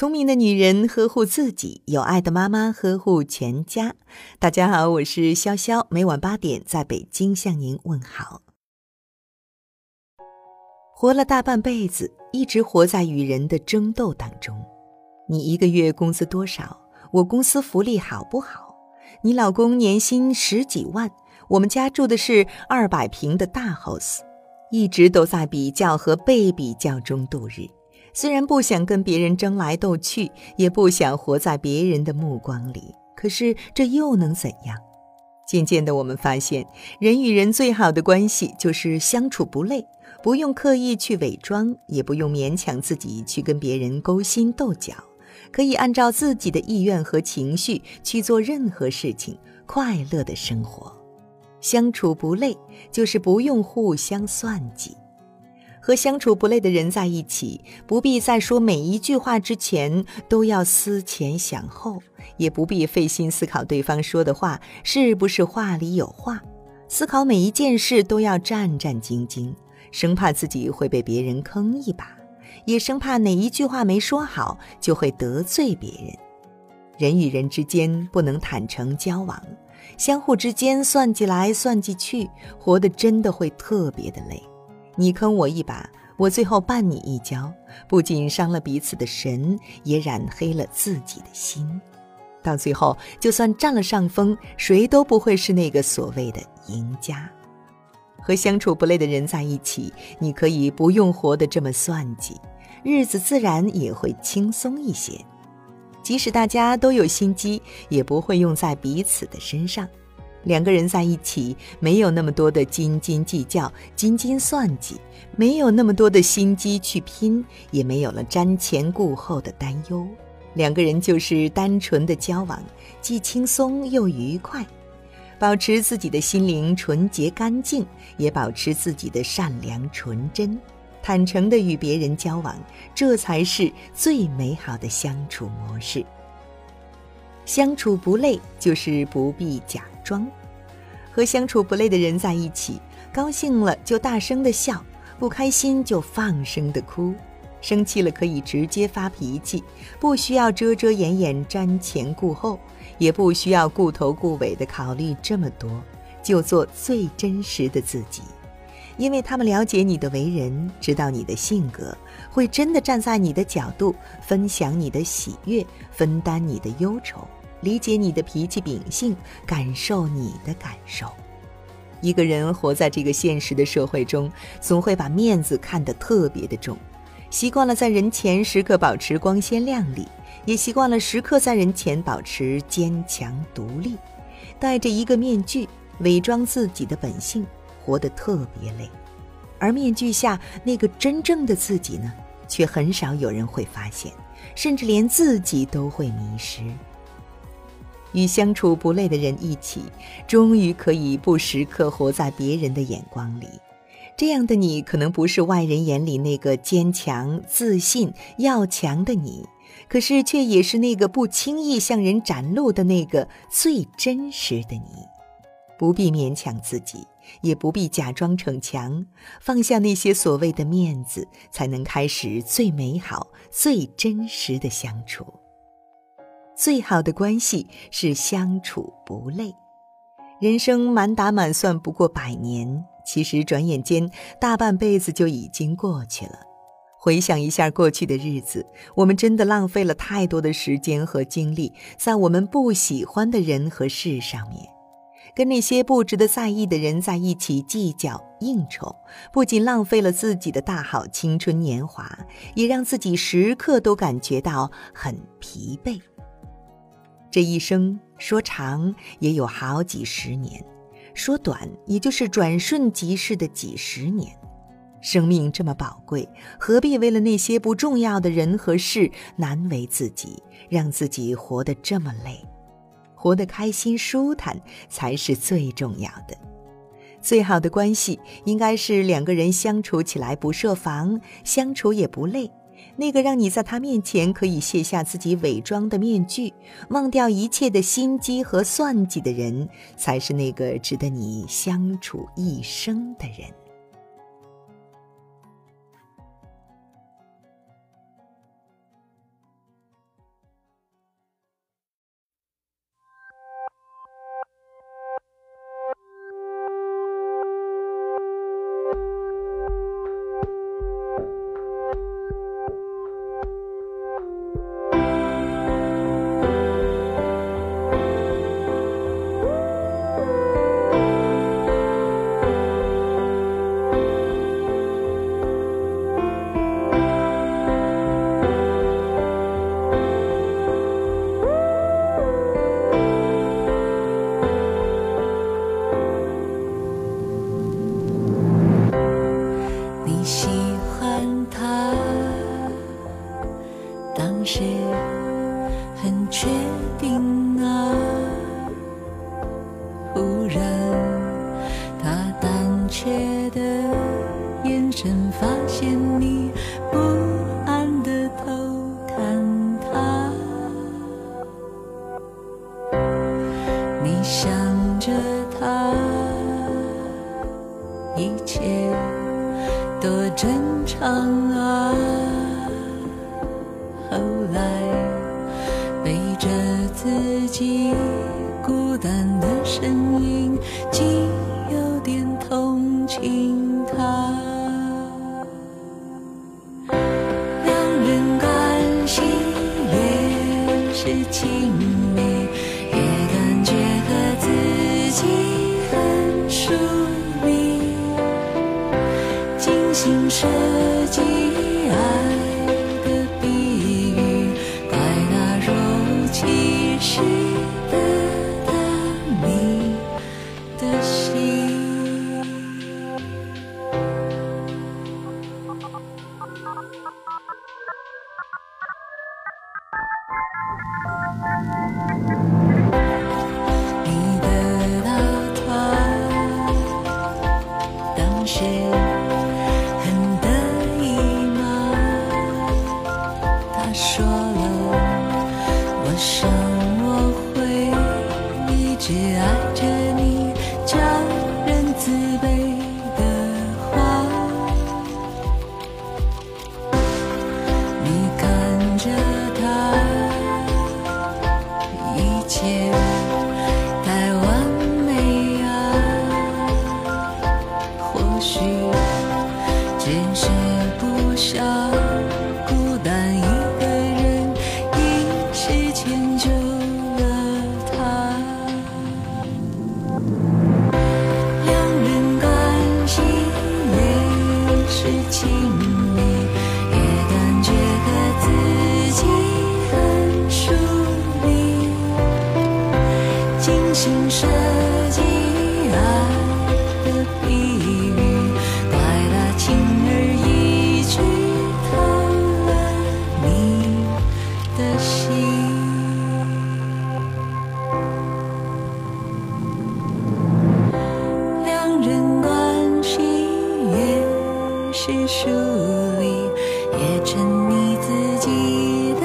聪明的女人呵护自己，有爱的妈妈呵护全家。大家好，我是潇潇，每晚八点在北京向您问好。活了大半辈子，一直活在与人的争斗当中。你一个月工资多少？我公司福利好不好？你老公年薪十几万，我们家住的是二百平的大 house，一直都在比较和被比较中度日。虽然不想跟别人争来斗去，也不想活在别人的目光里，可是这又能怎样？渐渐的，我们发现，人与人最好的关系就是相处不累，不用刻意去伪装，也不用勉强自己去跟别人勾心斗角，可以按照自己的意愿和情绪去做任何事情，快乐的生活。相处不累，就是不用互相算计。和相处不累的人在一起，不必在说每一句话之前都要思前想后，也不必费心思考对方说的话是不是话里有话，思考每一件事都要战战兢兢，生怕自己会被别人坑一把，也生怕哪一句话没说好就会得罪别人。人与人之间不能坦诚交往，相互之间算计来算计去，活得真的会特别的累。你坑我一把，我最后绊你一跤，不仅伤了彼此的神，也染黑了自己的心。到最后，就算占了上风，谁都不会是那个所谓的赢家。和相处不累的人在一起，你可以不用活得这么算计，日子自然也会轻松一些。即使大家都有心机，也不会用在彼此的身上。两个人在一起，没有那么多的斤斤计较、斤斤算计，没有那么多的心机去拼，也没有了瞻前顾后的担忧。两个人就是单纯的交往，既轻松又愉快，保持自己的心灵纯洁干净，也保持自己的善良纯真，坦诚的与别人交往，这才是最美好的相处模式。相处不累，就是不必假。装，和相处不累的人在一起，高兴了就大声的笑，不开心就放声的哭，生气了可以直接发脾气，不需要遮遮掩掩、瞻前顾后，也不需要顾头顾尾的考虑这么多，就做最真实的自己，因为他们了解你的为人，知道你的性格，会真的站在你的角度，分享你的喜悦，分担你的忧愁。理解你的脾气秉性，感受你的感受。一个人活在这个现实的社会中，总会把面子看得特别的重，习惯了在人前时刻保持光鲜亮丽，也习惯了时刻在人前保持坚强独立，戴着一个面具，伪装自己的本性，活得特别累。而面具下那个真正的自己呢，却很少有人会发现，甚至连自己都会迷失。与相处不累的人一起，终于可以不时刻活在别人的眼光里。这样的你，可能不是外人眼里那个坚强、自信、要强的你，可是却也是那个不轻易向人展露的那个最真实的你。不必勉强自己，也不必假装逞强，放下那些所谓的面子，才能开始最美好、最真实的相处。最好的关系是相处不累。人生满打满算不过百年，其实转眼间大半辈子就已经过去了。回想一下过去的日子，我们真的浪费了太多的时间和精力在我们不喜欢的人和事上面，跟那些不值得在意的人在一起计较应酬，不仅浪费了自己的大好青春年华，也让自己时刻都感觉到很疲惫。这一生说长也有好几十年，说短也就是转瞬即逝的几十年。生命这么宝贵，何必为了那些不重要的人和事难为自己，让自己活得这么累？活得开心舒坦才是最重要的。最好的关系应该是两个人相处起来不设防，相处也不累。那个让你在他面前可以卸下自己伪装的面具，忘掉一切的心机和算计的人，才是那个值得你相处一生的人。确定啊，忽然他胆怯的眼神发现你不安的偷看他，你想着他，一切多正常啊。后来自己孤单的身影，竟有点同情他。两人关系越是亲密，越感觉和自己很疏离，精心设计爱。说了，我想我是疏离，越沉溺自己的